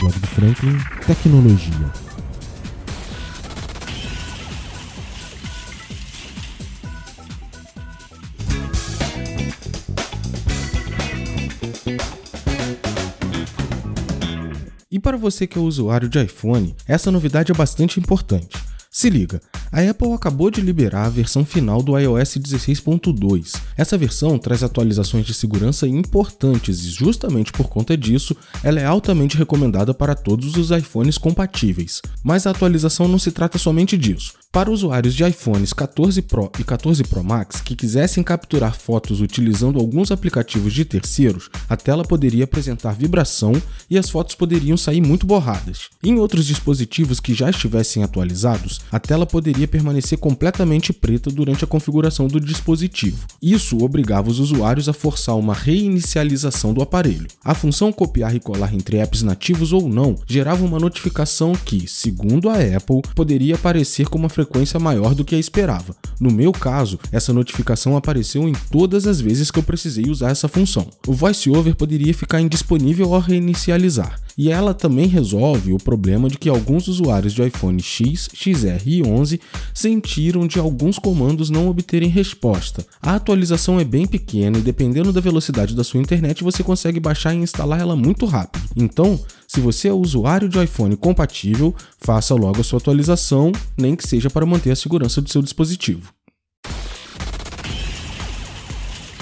blog do Franklin, tecnologia. E para você que é usuário de iPhone, essa novidade é bastante importante. Se liga, a Apple acabou de liberar a versão final do iOS 16.2. Essa versão traz atualizações de segurança importantes e, justamente por conta disso, ela é altamente recomendada para todos os iPhones compatíveis. Mas a atualização não se trata somente disso. Para usuários de iPhones 14 Pro e 14 Pro Max que quisessem capturar fotos utilizando alguns aplicativos de terceiros, a tela poderia apresentar vibração e as fotos poderiam sair muito borradas. Em outros dispositivos que já estivessem atualizados, a tela poderia permanecer completamente preta durante a configuração do dispositivo. Isso obrigava os usuários a forçar uma reinicialização do aparelho. A função copiar e colar entre apps nativos ou não gerava uma notificação que, segundo a Apple, poderia aparecer com uma frequência maior do que a esperava. No meu caso, essa notificação apareceu em todas as vezes que eu precisei usar essa função. O VoiceOver poderia ficar indisponível ao reinicializar, e ela também resolve o problema de que alguns usuários de iPhone X, XR e 11 sentiram de alguns comandos não obterem resposta. A atualização é bem pequena e dependendo da velocidade da sua internet você consegue baixar e instalar ela muito rápido. Então, se você é usuário de iPhone compatível, faça logo a sua atualização, nem que seja para manter a segurança do seu dispositivo.